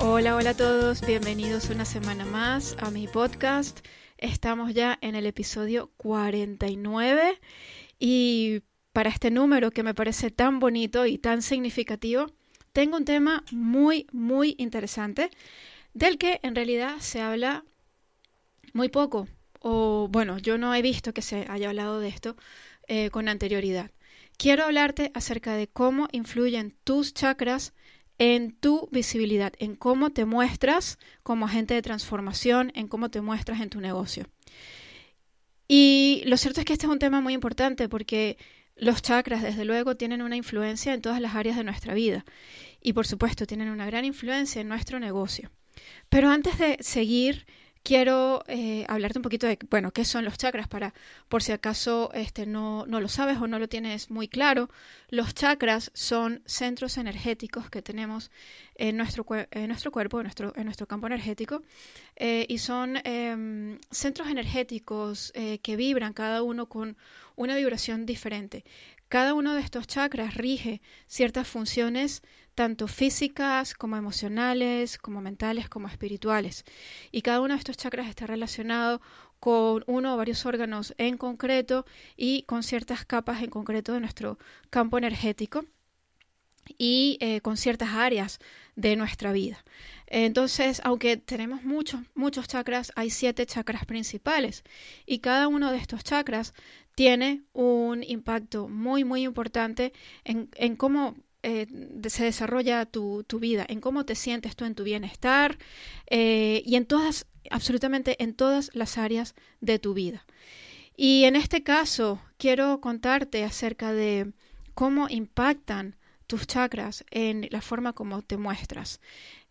Hola, hola a todos, bienvenidos una semana más a mi podcast. Estamos ya en el episodio 49 y para este número que me parece tan bonito y tan significativo, tengo un tema muy, muy interesante del que en realidad se habla muy poco. O bueno, yo no he visto que se haya hablado de esto eh, con anterioridad. Quiero hablarte acerca de cómo influyen tus chakras en tu visibilidad, en cómo te muestras como agente de transformación, en cómo te muestras en tu negocio. Y lo cierto es que este es un tema muy importante porque los chakras, desde luego, tienen una influencia en todas las áreas de nuestra vida y, por supuesto, tienen una gran influencia en nuestro negocio. Pero antes de seguir quiero eh, hablarte un poquito de, bueno, qué son los chakras para, por si acaso este, no, no lo sabes o no lo tienes muy claro. Los chakras son centros energéticos que tenemos en nuestro, en nuestro cuerpo, en nuestro, en nuestro campo energético, eh, y son em, centros energéticos eh, que vibran cada uno con una vibración diferente. Cada uno de estos chakras rige ciertas funciones tanto físicas como emocionales, como mentales, como espirituales. Y cada uno de estos chakras está relacionado con uno o varios órganos en concreto y con ciertas capas en concreto de nuestro campo energético y eh, con ciertas áreas de nuestra vida. Entonces, aunque tenemos muchos, muchos chakras, hay siete chakras principales y cada uno de estos chakras tiene un impacto muy, muy importante en, en cómo eh, se desarrolla tu, vida, en cómo te sientes tú en tu bienestar eh, y en todas, absolutamente en todas las áreas de tu vida. Y en este caso quiero contarte acerca de cómo impactan tus chakras en la forma como te muestras,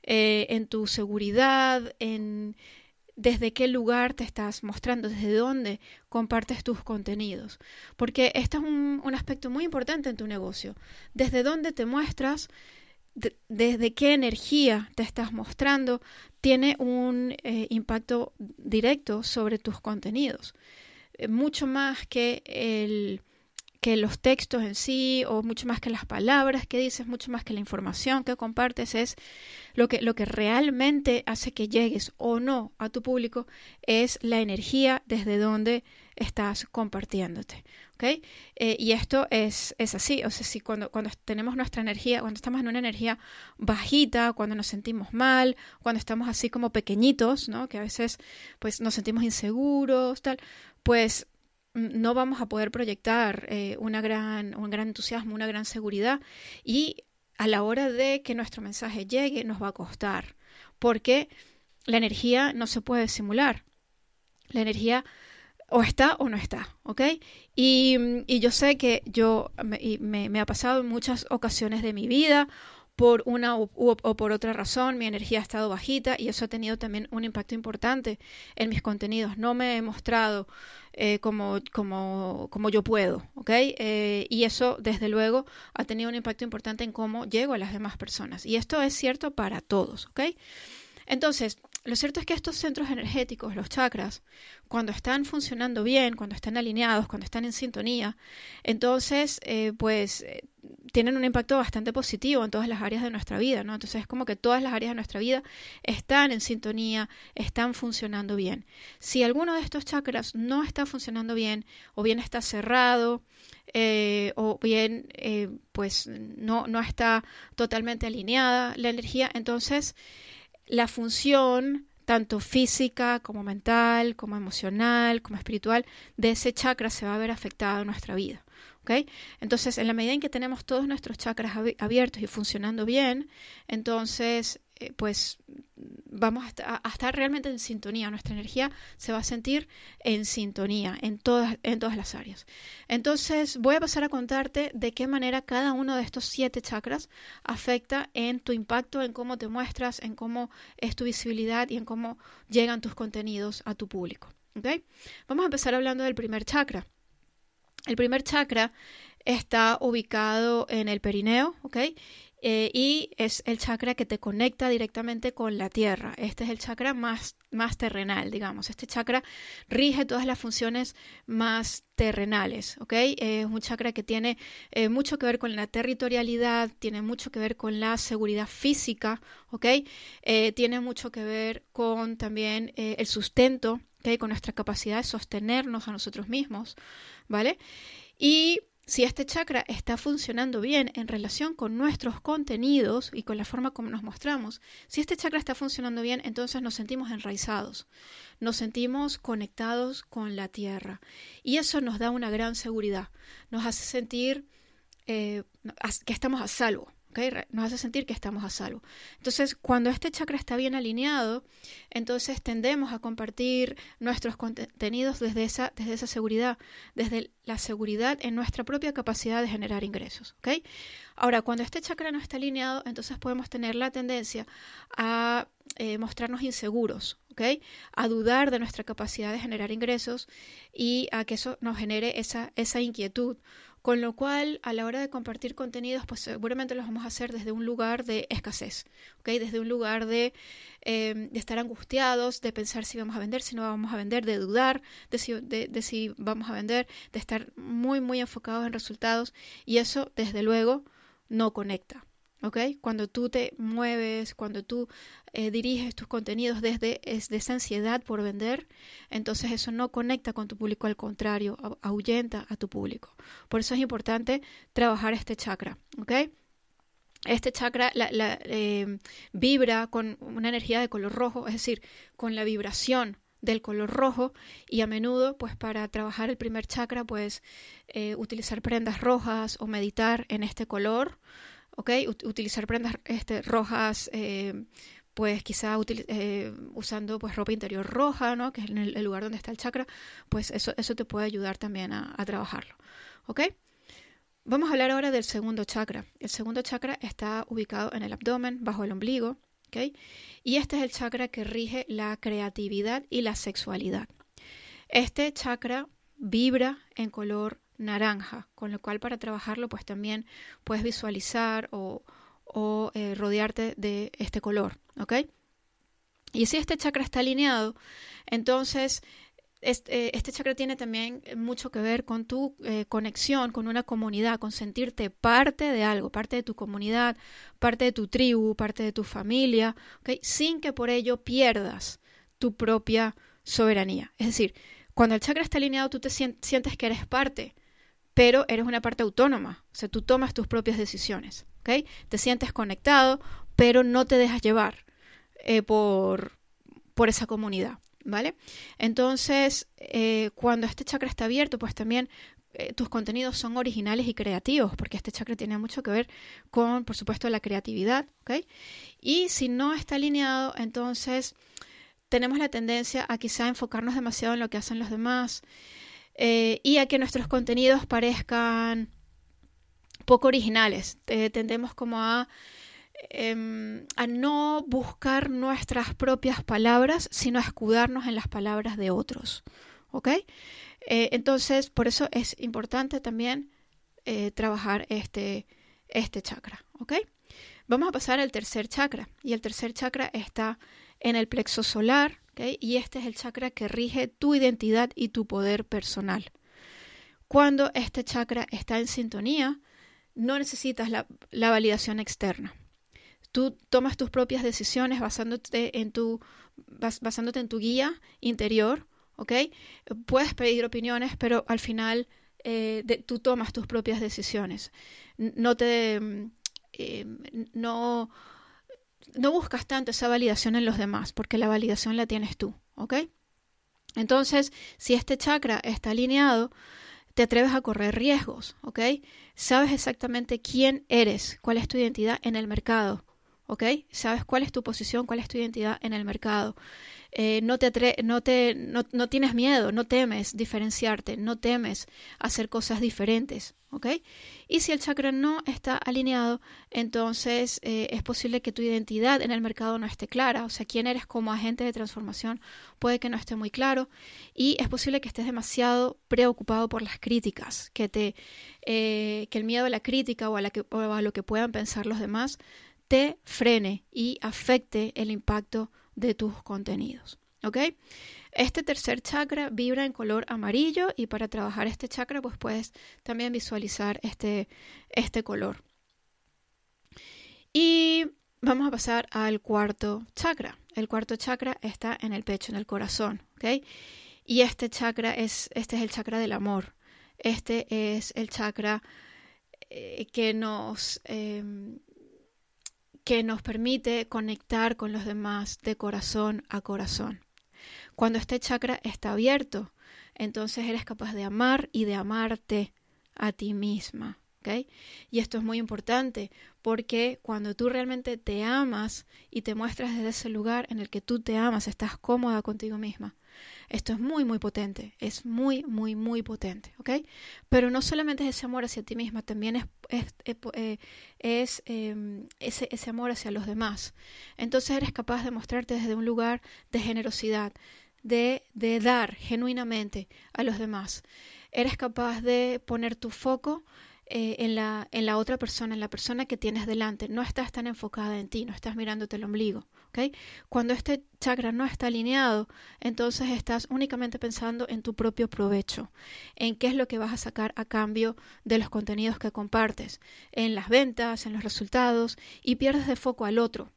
eh, en tu seguridad, en desde qué lugar te estás mostrando, desde dónde compartes tus contenidos. Porque este es un, aspecto muy importante en tu negocio. Desde dónde te muestras, desde qué energía te estás mostrando, tiene un eh, impacto directo sobre tus contenidos. Eh, mucho más que el que los textos en sí o mucho más que las palabras que dices, mucho más que la información que compartes es lo que, lo que realmente hace que llegues o no a tu público es la energía desde donde estás compartiéndote. ¿okay? Eh, y esto es, es así, o sea, si cuando, cuando tenemos nuestra energía, cuando estamos en una energía bajita, cuando nos sentimos mal, cuando estamos así como pequeñitos, ¿no? que a veces pues nos sentimos inseguros, tal, pues no vamos a poder proyectar eh, una gran, un gran entusiasmo, una gran seguridad y a la hora de que nuestro mensaje llegue nos va a costar, porque la energía no se puede simular. La energía o está o no está, ¿ok? Y, y yo sé que yo me, me, ha pasado en muchas ocasiones de mi vida por una o, por otra razón mi energía ha estado bajita y eso ha tenido también un impacto importante en mis contenidos. No me he mostrado eh, como, como, como, yo puedo, ¿ok? Eh, y eso, desde luego, ha tenido un impacto importante en cómo llego a las demás personas. Y esto es cierto para todos, ¿ok? Entonces, lo cierto es que estos centros energéticos, los chakras, cuando están funcionando bien, cuando están alineados, cuando están en sintonía, entonces, eh, pues, eh, tienen un impacto bastante positivo en todas las áreas de nuestra vida, ¿no? Entonces es como que todas las áreas de nuestra vida están en sintonía, están funcionando bien. Si alguno de estos chakras no está funcionando bien, o bien está cerrado, eh, o bien, pues, no, no está totalmente alineada la energía, entonces la función tanto física como mental, como emocional, como espiritual de ese chakra se va a ver afectada en nuestra vida. Entonces, en la medida en que tenemos todos nuestros chakras abiertos y funcionando bien, entonces, eh, pues vamos a, estar realmente en sintonía, nuestra energía se va a sentir en sintonía en todas, en todas las áreas. Entonces voy a pasar a contarte de qué manera cada uno de estos siete chakras afecta en tu impacto, en cómo te muestras, en cómo es tu visibilidad y en cómo llegan tus contenidos a tu público. ¿okay? Vamos a empezar hablando del primer chakra. El primer chakra está ubicado en el perineo, ¿ok? Eh, y es el chakra que te conecta directamente con la tierra. Este es el chakra más, más terrenal, digamos. Este chakra rige todas las funciones más terrenales, ¿ok? Es un chakra que tiene eh, mucho que ver con la territorialidad, tiene mucho que ver con la seguridad física, ¿ok? Eh, tiene mucho que ver con también el sustento, ¿ok? Con nuestra capacidad de sostenernos a nosotros mismos, ¿vale? Y si este chakra está funcionando bien en relación con nuestros contenidos y con la forma como nos mostramos, si este chakra está funcionando bien, entonces nos sentimos enraizados, nos sentimos conectados con la tierra. Y eso nos da una gran seguridad, nos hace sentir eh, que estamos a salvo nos hace sentir que estamos a salvo. Entonces, cuando este chakra está bien alineado, entonces tendemos a compartir nuestros contenidos desde esa, desde esa seguridad, desde la seguridad en nuestra propia capacidad de generar ingresos. Ahora, cuando este chakra no está alineado, entonces podemos tener la tendencia a eh, mostrarnos inseguros, a dudar de nuestra capacidad de generar ingresos y a que eso nos genere esa, esa inquietud con lo cual, a la hora de compartir contenidos, pues seguramente los vamos a hacer desde un lugar de escasez, ¿ok? Desde un lugar de, em, de estar angustiados, de pensar si vamos a vender, si no vamos a vender, de dudar de si, de si vamos a vender, de estar muy, muy enfocados en resultados. Y eso, desde luego, no conecta. ¿Ok? Cuando tú te mueves, cuando tú eh, diriges tus contenidos desde esa ansiedad por vender, entonces eso no conecta con tu público, al contrario, ahuyenta a tu público. Por eso es importante trabajar este chakra, ¿ok? Este chakra la, em, vibra con una energía de color rojo, es decir, con la vibración del color rojo y a menudo pues para trabajar el primer chakra pues eh, utilizar prendas rojas o meditar en este color ¿ok? utilizar prendas este, rojas, eh, pues quizá eh, usando pues ropa interior roja, ¿no? Que es el, lugar donde está el chakra, pues eso, eso te puede ayudar también a, trabajarlo, ¿ok? Vamos a hablar ahora del segundo chakra. El segundo chakra está ubicado en el abdomen, bajo el ombligo, ¿ok? Y este es el chakra que rige la creatividad y la sexualidad. Este chakra vibra en color naranja, con lo cual para trabajarlo pues también puedes visualizar o, eh, rodearte de este color, ¿ok? Y si este chakra está alineado, entonces este, este chakra tiene también mucho que ver con tu eh, conexión con una comunidad, con sentirte parte de algo, parte de tu comunidad, parte de tu tribu, parte de tu familia, ¿ok? sin que por ello pierdas tu propia soberanía. Es decir, cuando el chakra está alineado, tú te sientes que eres parte pero eres una parte autónoma, o sea, tú tomas tus propias decisiones, ¿ok? Te sientes conectado, pero no te dejas llevar eh, por, por esa comunidad, ¿vale? Entonces, eh, cuando este chakra está abierto, pues también eh, tus contenidos son originales y creativos, porque este chakra tiene mucho que ver con, por supuesto, la creatividad, ¿ok? Y si no está alineado, entonces tenemos la tendencia a quizá enfocarnos demasiado en lo que hacen los demás, eh, y a que nuestros contenidos parezcan poco originales. tendemos como a, em, a no buscar nuestras propias palabras, sino a escudarnos en las palabras de otros. ¿Ok? Eh, entonces, por eso es importante también eh, trabajar este, este chakra. ¿Ok? Vamos a pasar al tercer chakra. Y el tercer chakra está en el plexo solar, y este es el chakra que rige tu identidad y tu poder personal. Cuando este chakra está en sintonía, no necesitas la, validación externa. Tú tomas tus propias decisiones basándote en tu, guía interior, ¿ok? Puedes pedir opiniones, pero al final eh, tú tomas tus propias decisiones. No te... Eh, no no buscas tanto esa validación en los demás, porque la validación la tienes tú, ¿ok? Entonces, si este chakra está alineado, te atreves a correr riesgos, ¿ok? Sabes exactamente quién eres, cuál es tu identidad en el mercado, Sabes cuál es tu posición, cuál es tu identidad en el mercado. Eh, no, te no, te, no, no, tienes miedo, no temes diferenciarte, no temes hacer cosas diferentes, ¿ok? Y si el chakra no está alineado, entonces eh, es posible que tu identidad en el mercado no esté clara, o sea, quién eres como agente de transformación puede que no esté muy claro y es posible que estés demasiado preocupado por las críticas, que, te, eh, que el miedo a la crítica o a lo que puedan pensar los demás te frene y afecte el impacto de tus contenidos. ¿Ok? Este tercer chakra vibra en color amarillo y para trabajar este chakra pues puedes también visualizar este, este color. Y vamos a pasar al cuarto chakra. El cuarto chakra está en el pecho, en el corazón. ¿ok? Y este chakra es, este es el chakra del amor. Este es el chakra eh, que nos em, que nos permite conectar con los demás de corazón a corazón. Cuando este chakra está abierto, entonces eres capaz de amar y de amarte a ti misma. Y esto es muy importante porque cuando tú realmente te amas y te muestras desde ese lugar en el que tú te amas, estás cómoda contigo misma, esto es muy, muy potente, es muy, muy, muy potente, ¿ok? Pero no solamente es ese amor hacia ti misma, también es, es, eh, em, ese, ese amor hacia los demás. Entonces eres capaz de mostrarte desde un lugar de generosidad, de, de dar genuinamente a los demás. Eres capaz de poner tu foco eh, en, la, en la otra persona, en la persona que tienes delante. No estás tan enfocada en ti, no estás mirándote el ombligo. Cuando este chakra no está alineado, entonces estás únicamente pensando en tu propio provecho, en qué es lo que vas a sacar a cambio de los contenidos que compartes, en las ventas, en los resultados, y pierdes de foco al otro,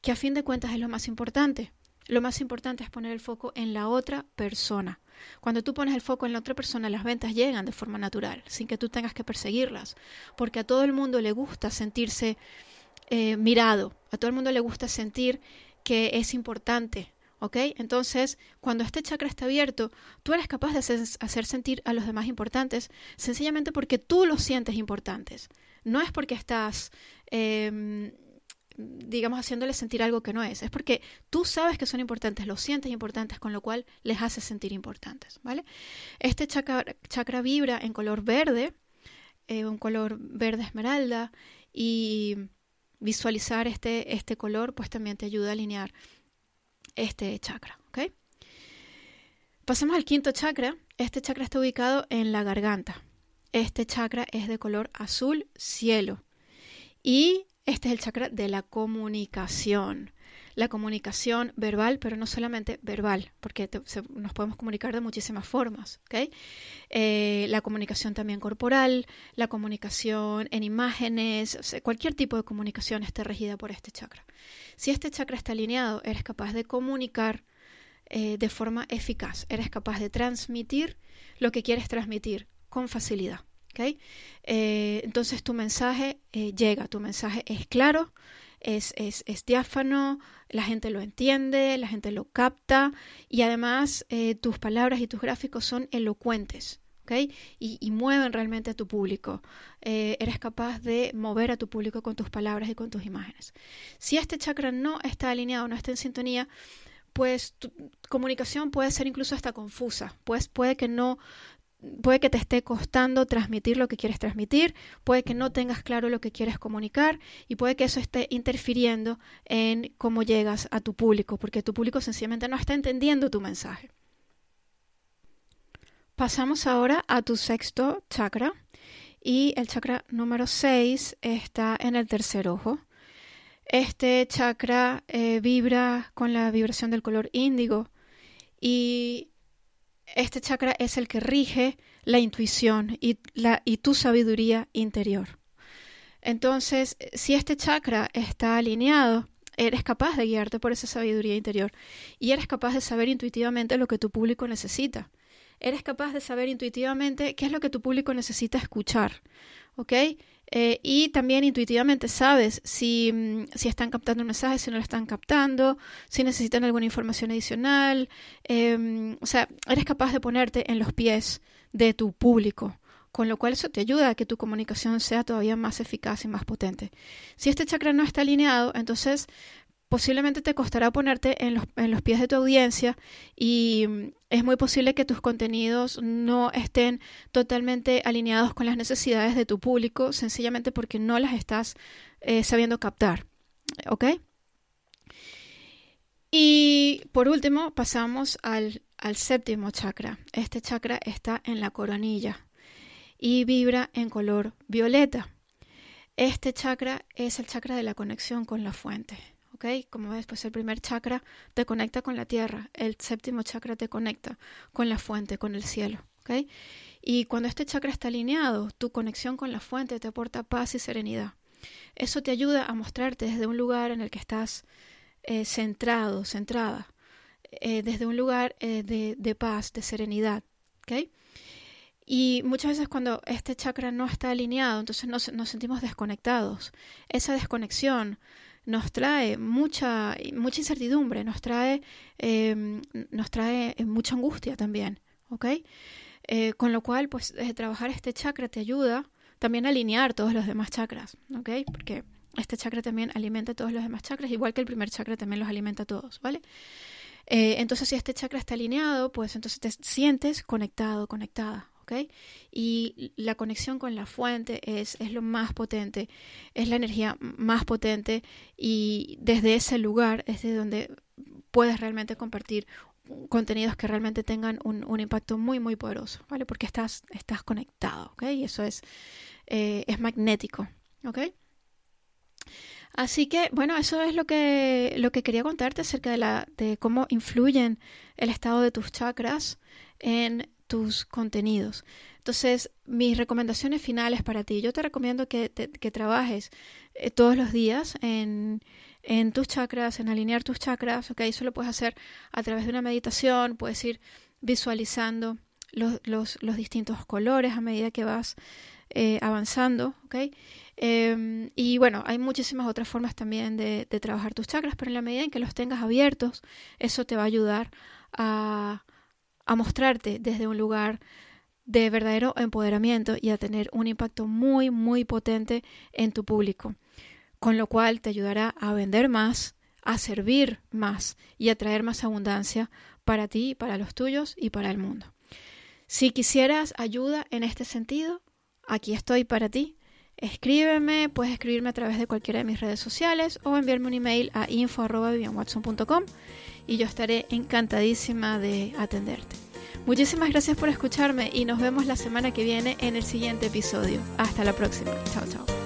que a fin de cuentas es lo más importante. Lo más importante es poner el foco en la otra persona. Cuando tú pones el foco en la otra persona, las ventas llegan de forma natural, sin que tú tengas que perseguirlas, porque a todo el mundo le gusta sentirse eh, mirado, a todo el mundo le gusta sentir que es importante, ¿ok? Entonces, cuando este chakra está abierto, tú eres capaz de hacer, sentir a los demás importantes, sencillamente porque tú los sientes importantes. No es porque estás... Em, digamos, haciéndoles sentir algo que no es. Es porque tú sabes que son importantes, los sientes importantes, con lo cual les haces sentir importantes, ¿vale? Este chakra, vibra en color verde, eh, un color verde esmeralda, y visualizar este, este color, pues también te ayuda a alinear este chakra, ¿ok? Pasemos al quinto chakra. Este chakra está ubicado en la garganta. Este chakra es de color azul cielo. Y este es el chakra de la comunicación. La comunicación verbal, pero no solamente verbal, porque nos podemos comunicar de muchísimas formas. Eh, la comunicación también corporal, la comunicación en imágenes, cualquier tipo de comunicación esté regida por este chakra. Si este chakra está alineado, eres capaz de comunicar eh, de forma eficaz, eres capaz de transmitir lo que quieres transmitir con facilidad. Eh, entonces tu mensaje llega, tu mensaje es claro, es, es, es, diáfano, la gente lo entiende, la gente lo capta y además eh, tus palabras y tus gráficos son elocuentes. Y, y, mueven realmente a tu público. eres capaz de mover a tu público con tus palabras y con tus imágenes. Si este chakra no está alineado, no está en sintonía, pues tu comunicación puede ser incluso hasta confusa, pues puede que no puede que te esté costando transmitir lo que quieres transmitir, puede que no tengas claro lo que quieres comunicar y puede que eso esté interfiriendo en cómo llegas a tu público, porque tu público sencillamente no está entendiendo tu mensaje. Pasamos ahora a tu sexto chakra y el chakra número 6 está en el tercer ojo. Este chakra eh, vibra con la vibración del color índigo y este chakra es el que rige la intuición y, tu sabiduría interior. Entonces, si este chakra está alineado, eres capaz de guiarte por esa sabiduría interior y eres capaz de saber intuitivamente lo que tu público necesita. Eres capaz de saber intuitivamente qué es lo que tu público necesita escuchar. ¿Ok? Eh, y también intuitivamente sabes si, mm, si, están captando un mensaje, si no lo están captando, si necesitan alguna información adicional. Em, o sea, eres capaz de ponerte en los pies de tu público. con lo cual eso te ayuda a que tu comunicación sea todavía más eficaz y más potente. Si este chakra no está alineado, entonces posiblemente te costará ponerte en los, pies de tu audiencia y mm, es muy posible que tus contenidos no estén totalmente alineados con las necesidades de tu público, sencillamente porque no las estás eh, sabiendo captar. ¿Ok? Y por último, pasamos al séptimo chakra. Este chakra está en la coronilla y vibra en color violeta. Este chakra es el chakra de la conexión con la fuente. Como ves, pues el primer chakra te conecta con la tierra, el séptimo chakra te conecta con la fuente, con el cielo, Y cuando este chakra está alineado, tu conexión con la fuente te aporta paz y serenidad. Eso te ayuda a mostrarte desde un lugar en el que estás eh, centrado, centrada, eh, desde un lugar eh, de, paz, de serenidad, Y muchas veces cuando este chakra no está alineado, entonces nos sentimos desconectados. Esa desconexión nos trae mucha, mucha incertidumbre, nos trae, em, nos trae eh, mucha angustia también, ¿ok? Eh, con lo cual, pues eh, trabajar este chakra te ayuda también a alinear todos los demás chakras, ¿ok? Porque este chakra también alimenta todos los demás chakras, igual que el primer chakra también los alimenta a todos, ¿vale? entonces, si este chakra está alineado, pues entonces te sientes conectado, conectada, y la conexión con la fuente es, es lo más potente, es la energía más potente y desde ese lugar es de donde puedes realmente compartir contenidos que realmente tengan un, un, impacto muy muy poderoso, ¿vale? Porque estás, estás conectado, ¿ok? Y eso es, eh, es magnético, ¿ok? Así que, bueno, eso es lo que, lo que quería contarte acerca de, la, de cómo influyen el estado de tus chakras en tus contenidos. Entonces, mis recomendaciones finales para ti. Yo te recomiendo que, que trabajes eh, todos los días en, en, tus chakras, en alinear tus chakras. ¿ok? Eso lo puedes hacer a través de una meditación, puedes ir visualizando los, los, los distintos colores a medida que vas eh, avanzando. Em, y bueno, hay muchísimas otras formas también de, de trabajar tus chakras, pero en la medida en que los tengas abiertos, eso te va a ayudar a a mostrarte desde un lugar de verdadero empoderamiento y a tener un impacto muy, muy potente en tu público, con lo cual te ayudará a vender más, a servir más y a traer más abundancia para ti, para los tuyos y para el mundo. Si quisieras ayuda en este sentido, aquí estoy para ti. Escríbeme, puedes escribirme a través de cualquiera de mis redes sociales o enviarme un email a info.vivianwatson.com y yo estaré encantadísima de atenderte. Muchísimas gracias por escucharme y nos vemos la semana que viene en el siguiente episodio. Hasta la próxima. Chao, chao.